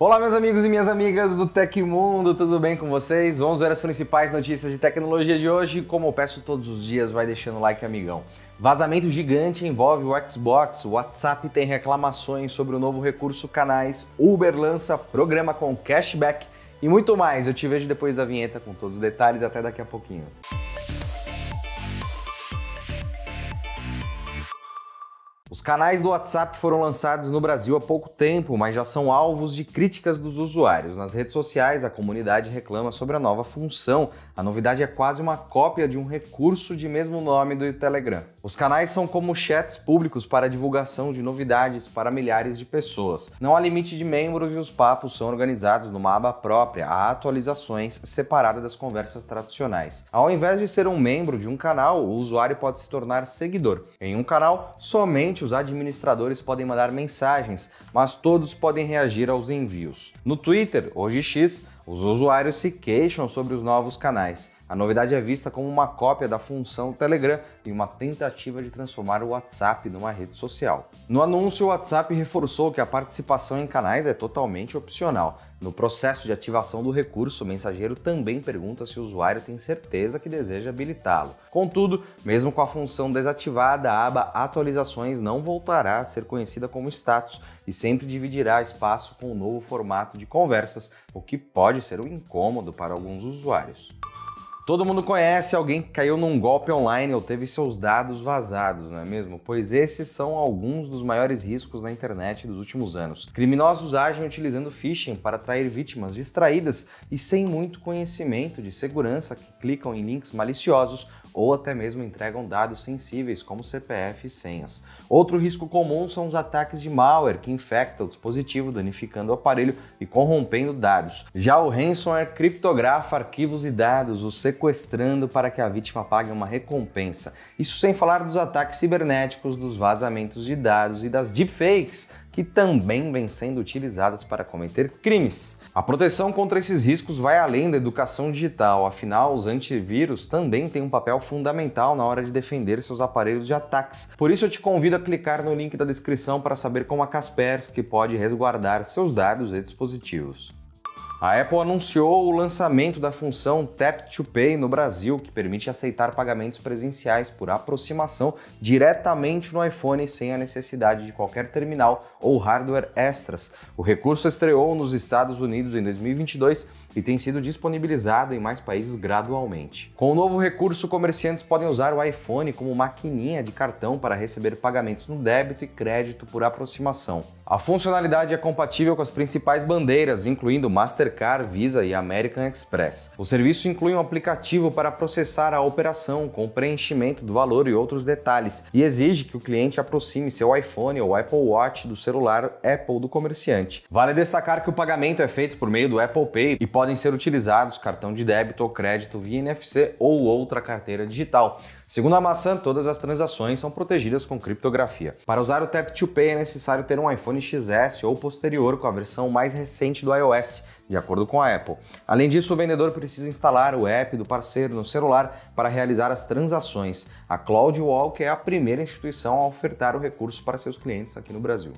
Olá, meus amigos e minhas amigas do Tecmundo, tudo bem com vocês? Vamos ver as principais notícias de tecnologia de hoje. Como eu peço todos os dias, vai deixando like, amigão. Vazamento gigante envolve o Xbox, o WhatsApp tem reclamações sobre o novo recurso canais, Uber lança programa com cashback e muito mais. Eu te vejo depois da vinheta com todos os detalhes, até daqui a pouquinho. Os canais do WhatsApp foram lançados no Brasil há pouco tempo, mas já são alvos de críticas dos usuários. Nas redes sociais, a comunidade reclama sobre a nova função. A novidade é quase uma cópia de um recurso de mesmo nome do Telegram. Os canais são como chats públicos para divulgação de novidades para milhares de pessoas. Não há limite de membros e os papos são organizados numa aba própria, há atualizações separadas das conversas tradicionais. Ao invés de ser um membro de um canal, o usuário pode se tornar seguidor. Em um canal, somente Os administradores podem mandar mensagens, mas todos podem reagir aos envios. No Twitter, hoje X, os usuários se queixam sobre os novos canais. A novidade é vista como uma cópia da função Telegram e uma tentativa de transformar o WhatsApp numa rede social. No anúncio, o WhatsApp reforçou que a participação em canais é totalmente opcional. No processo de ativação do recurso, o mensageiro também pergunta se o usuário tem certeza que deseja habilitá-lo. Contudo, mesmo com a função desativada, a aba Atualizações não voltará a ser conhecida como status e sempre dividirá espaço com o novo formato de conversas, o que pode ser um incômodo para alguns usuários. Todo mundo conhece alguém que caiu num golpe online ou teve seus dados vazados, não é mesmo? Pois esses são alguns dos maiores riscos na internet dos últimos anos. Criminosos agem utilizando phishing para atrair vítimas distraídas e sem muito conhecimento de segurança que clicam em links maliciosos ou até mesmo entregam dados sensíveis como CPF e senhas. Outro risco comum são os ataques de malware que infectam o dispositivo, danificando o aparelho e corrompendo dados. Já o ransomware criptografa arquivos e dados, os sequestrando para que a vítima pague uma recompensa. Isso sem falar dos ataques cibernéticos, dos vazamentos de dados e das deepfakes, que também vêm sendo utilizadas para cometer crimes. A proteção contra esses riscos vai além da educação digital, afinal, os antivírus também têm um papel fundamental na hora de defender seus aparelhos de ataques. Por isso, eu te convido a clicar no link da descrição para saber como a Kaspersky pode resguardar seus dados e dispositivos. A Apple anunciou o lançamento da função Tap to Pay no Brasil, que permite aceitar pagamentos presenciais por aproximação diretamente no iPhone sem a necessidade de qualquer terminal ou hardware extras. O recurso estreou nos Estados Unidos em 2022 e tem sido disponibilizado em mais países gradualmente. Com o novo recurso, comerciantes podem usar o iPhone como maquininha de cartão para receber pagamentos no débito e crédito por aproximação. A funcionalidade é compatível com as principais bandeiras, incluindo Visa e American Express. O serviço inclui um aplicativo para processar a operação com preenchimento do valor e outros detalhes e exige que o cliente aproxime seu iPhone ou Apple Watch do celular Apple do comerciante. Vale destacar que o pagamento é feito por meio do Apple Pay e podem ser utilizados cartão de débito ou crédito via NFC ou outra carteira digital. Segundo a maçã, todas as transações são protegidas com criptografia. Para usar o Tap to Pay é necessário ter um iPhone XS ou posterior com a versão mais recente do iOS, de acordo com a Apple. Além disso, o vendedor precisa instalar o app do parceiro no celular para realizar as transações. A CloudWalk é a primeira instituição a ofertar o recurso para seus clientes aqui no Brasil.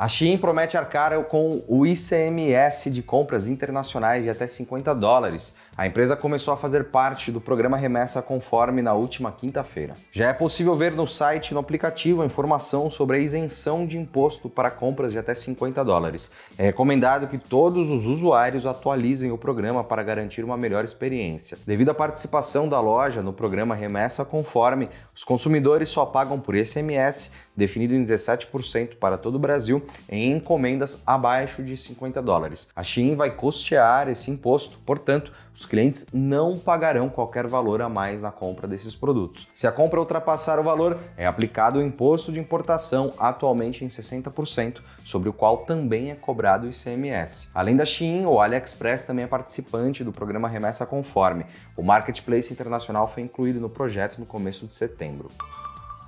A Shein promete arcar com o ICMS de compras internacionais de até 50 dólares. A empresa começou a fazer parte do programa Remessa Conforme na última quinta-feira. Já é possível ver no site e no aplicativo a informação sobre a isenção de imposto para compras de até 50 dólares. É recomendado que todos os usuários atualizem o programa para garantir uma melhor experiência. Devido à participação da loja no programa Remessa Conforme, os consumidores só pagam por ICMS definido em 17% para todo o Brasil, em encomendas abaixo de 50 dólares. A Shein vai custear esse imposto, portanto, os clientes não pagarão qualquer valor a mais na compra desses produtos. Se a compra ultrapassar o valor, é aplicado o imposto de importação, atualmente em 60%, sobre o qual também é cobrado o ICMS. Além da Shein, o AliExpress também é participante do programa Remessa Conforme. O Marketplace Internacional foi incluído no projeto no começo de setembro.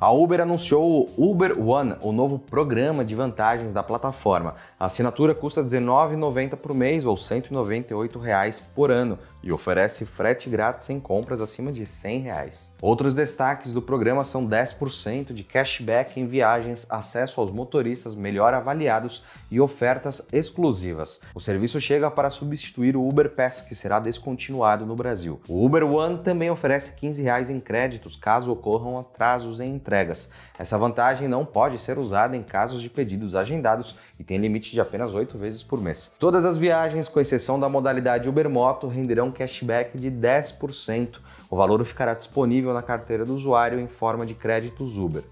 A Uber anunciou o Uber One, o novo programa de vantagens da plataforma. A assinatura custa R$19,90 por mês ou 198 reais por ano e oferece frete grátis em compras acima de 100 reais. Outros destaques do programa são 10% de cashback em viagens, acesso aos motoristas melhor avaliados e ofertas exclusivas. O serviço chega para substituir o Uber Pass, que será descontinuado no Brasil. O Uber One também oferece 15 reais em créditos caso ocorram atrasos em entregas. Essa vantagem não pode ser usada em casos de pedidos agendados e tem limite de apenas 8 vezes por mês. Todas as viagens, com exceção da modalidade Uber Moto, renderão cashback de 10%. O valor ficará disponível na carteira do usuário em forma de créditos Uber.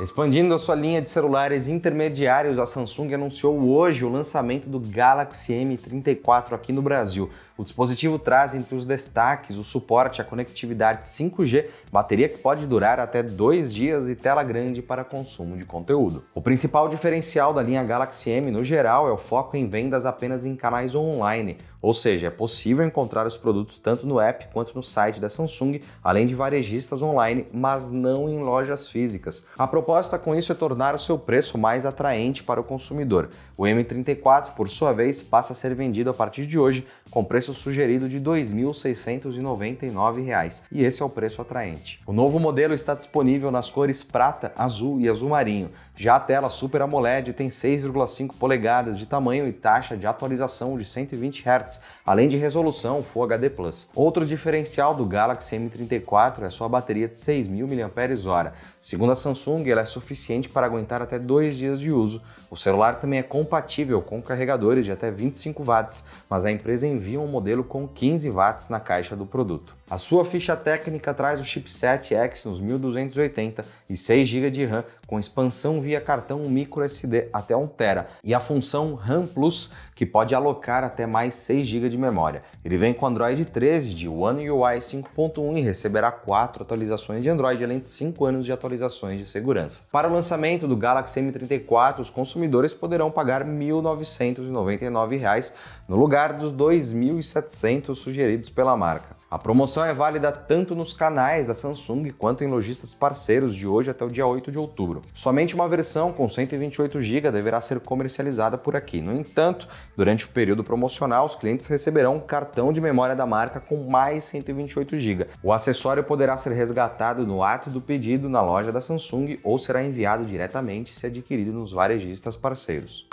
Expandindo a sua linha de celulares intermediários, a Samsung anunciou hoje o lançamento do Galaxy M34 aqui no Brasil. O dispositivo traz entre os destaques o suporte à conectividade 5G, bateria que pode durar até dois dias e tela grande para consumo de conteúdo. O principal diferencial da linha Galaxy M no geral é o foco em vendas apenas em canais online, ou seja, é possível encontrar os produtos tanto no app quanto no site da Samsung, além de varejistas online, mas não em lojas físicas. A proposta com isso é tornar o seu preço mais atraente para o consumidor. O M34, por sua vez, passa a ser vendido a partir de hoje com preço sugerido de R$ 2.699, e esse é o preço atraente. O novo modelo está disponível nas cores prata, azul e azul marinho. Já a tela Super AMOLED tem 6,5 polegadas de tamanho e taxa de atualização de 120 Hz Hz, além de resolução Full HD+. Outro diferencial do Galaxy M34 é sua bateria de 6.000 mAh. Segundo a Samsung, ela é suficiente para aguentar até dois dias de uso. O celular também é compatível com carregadores de até 25 watts, mas a empresa envia um modelo com 15 watts na caixa do produto. A sua ficha técnica traz o chipset Exynos 1280 e 6 GB de RAM com expansão via cartão micro SD até 1 TB e a função RAM Plus que pode alocar até mais 6 GB de memória. Ele vem com Android 13 de One UI 5.1 e receberá 4 atualizações de Android além de 5 anos de atualizações de segurança. Para o lançamento do Galaxy M34, os consumidores poderão pagar R$ 1.999 no lugar dos R$ 2.700 sugeridos pela marca. A promoção é válida tanto nos canais da Samsung quanto em lojistas parceiros de hoje até o dia 8 de outubro. Somente uma versão com 128 GB deverá ser comercializada por aqui. No entanto, durante o período promocional, os clientes receberão um cartão de memória da marca com mais 128 GB. O acessório poderá ser resgatado no ato do pedido na loja da Samsung ou será enviado diretamente se adquirido nos varejistas parceiros.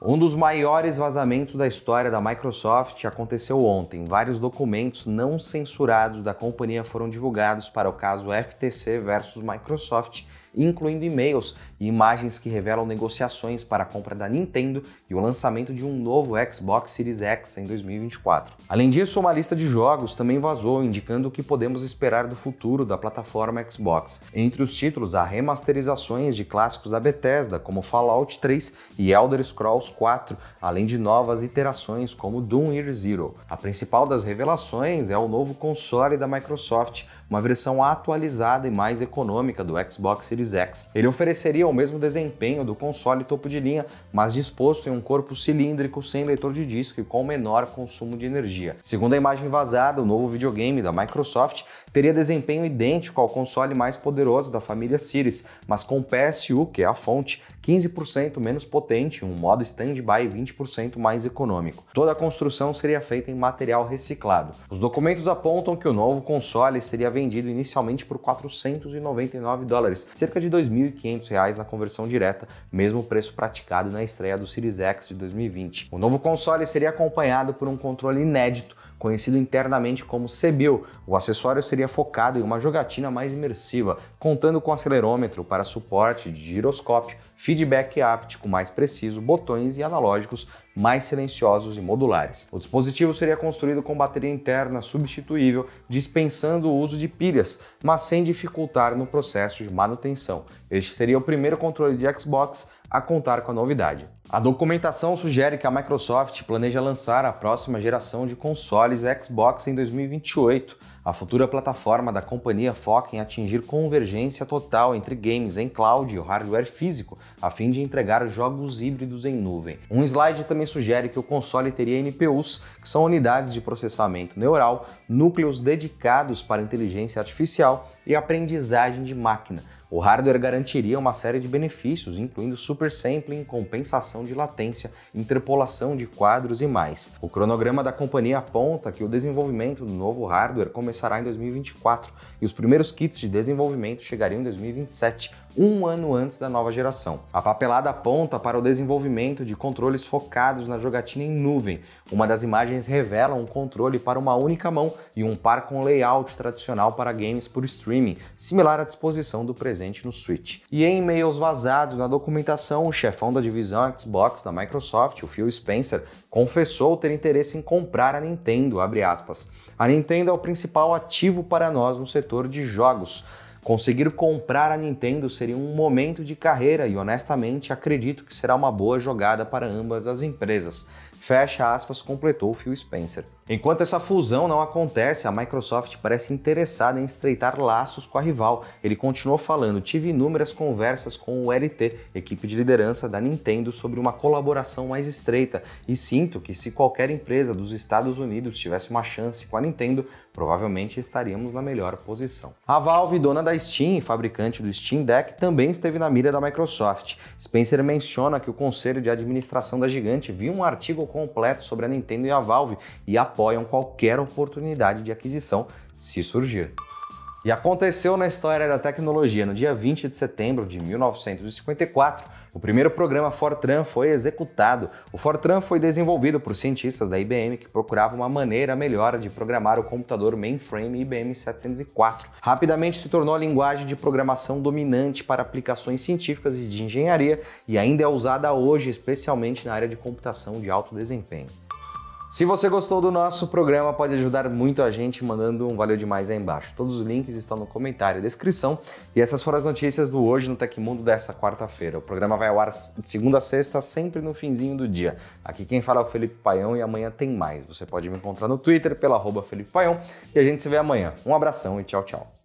Um dos maiores vazamentos da história da Microsoft aconteceu ontem. Vários documentos não censurados da companhia foram divulgados para o caso FTC versus Microsoft incluindo e-mails e imagens que revelam negociações para a compra da Nintendo e o lançamento de um novo Xbox Series X em 2024. Além disso, uma lista de jogos também vazou, indicando o que podemos esperar do futuro da plataforma Xbox. Entre os títulos, há remasterizações de clássicos da Bethesda, como Fallout 3 e Elder Scrolls 4, além de novas iterações como Doom Year Zero. A principal das revelações é o novo console da Microsoft, uma versão atualizada e mais econômica do Xbox Series Series X. Ele ofereceria o mesmo desempenho do console topo de linha, mas disposto em um corpo cilíndrico sem leitor de disco e com menor consumo de energia. Segundo a imagem vazada, o novo videogame da Microsoft teria desempenho idêntico ao console mais poderoso da família Series, mas com PSU, que é a fonte, 15% menos potente, um modo standby 20% mais econômico. Toda a construção seria feita em material reciclado. Os documentos apontam que o novo console seria vendido inicialmente por 499 dólares, cerca de 2.500 reais na conversão direta, mesmo preço praticado na estreia do Series X de 2020. O novo console seria acompanhado por um controle inédito conhecido internamente como CBIL. O acessório seria focado em uma jogatina mais imersiva, contando com acelerômetro para suporte de giroscópio, feedback áptico mais preciso, botões e analógicos mais silenciosos e modulares. O dispositivo seria construído com bateria interna substituível, dispensando o uso de pilhas, mas sem dificultar no processo de manutenção. Este seria o primeiro controle de Xbox a contar com a novidade. A documentação sugere que a Microsoft planeja lançar a próxima geração de consoles Xbox em 2028. A futura plataforma da companhia foca em atingir convergência total entre games em cloud e o hardware físico, a fim de entregar jogos híbridos em nuvem. Um slide também sugere que o console teria NPUs, que são unidades de processamento neural, núcleos dedicados para inteligência artificial e aprendizagem de máquina. O hardware garantiria uma série de benefícios, incluindo super sampling, compensação de latência, interpolação de quadros e mais. O cronograma da companhia aponta que o desenvolvimento do novo hardware começará em 2024 e os primeiros kits de desenvolvimento chegariam em 2027, um ano antes da nova geração. A papelada aponta para o desenvolvimento de controles focados na jogatina em nuvem. Uma das imagens revela um controle para uma única mão e um par com layout tradicional para games por streaming, similar à disposição do presente no Switch. E em e-mails vazados na documentação, o chefão da divisão Xbox da Microsoft, o Phil Spencer, confessou ter interesse em comprar a Nintendo, A Nintendo é o principal ativo para nós no setor de jogos. Conseguir comprar a Nintendo seria um momento de carreira e honestamente acredito que será uma boa jogada para ambas as empresas. Fecha aspas, completou Phil Spencer. Enquanto essa fusão não acontece, a Microsoft parece interessada em estreitar laços com a rival. Ele continuou falando: tive inúmeras conversas com o LT, equipe de liderança da Nintendo, sobre uma colaboração mais estreita e sinto que se qualquer empresa dos Estados Unidos tivesse uma chance com a Nintendo, provavelmente estaríamos na melhor posição. A Valve, dona da Steam, fabricante do Steam Deck, também esteve na mira da Microsoft. Spencer menciona que o conselho de administração da gigante viu um artigo completo sobre a Nintendo e a Valve e apoiam qualquer oportunidade de aquisição se surgir. E aconteceu na história da tecnologia. No dia 20 de setembro de 1954, o primeiro programa Fortran foi executado. O Fortran foi desenvolvido por cientistas da IBM que procuravam uma maneira melhor de programar o computador mainframe IBM 704. Rapidamente se tornou a linguagem de programação dominante para aplicações científicas e de engenharia e ainda é usada hoje, especialmente na área de computação de alto desempenho. Se você gostou do nosso programa, pode ajudar muito a gente mandando um valeu demais aí embaixo. Todos os links estão no comentário e descrição. E essas foram as notícias do Hoje no Tecmundo dessa quarta-feira. O programa vai ao ar de segunda a sexta, sempre no finzinho do dia. Aqui quem fala é o Felipe Paião e amanhã tem mais. Você pode me encontrar no Twitter pela arroba Felipe Paião e a gente se vê amanhã. Um abração e tchau, tchau.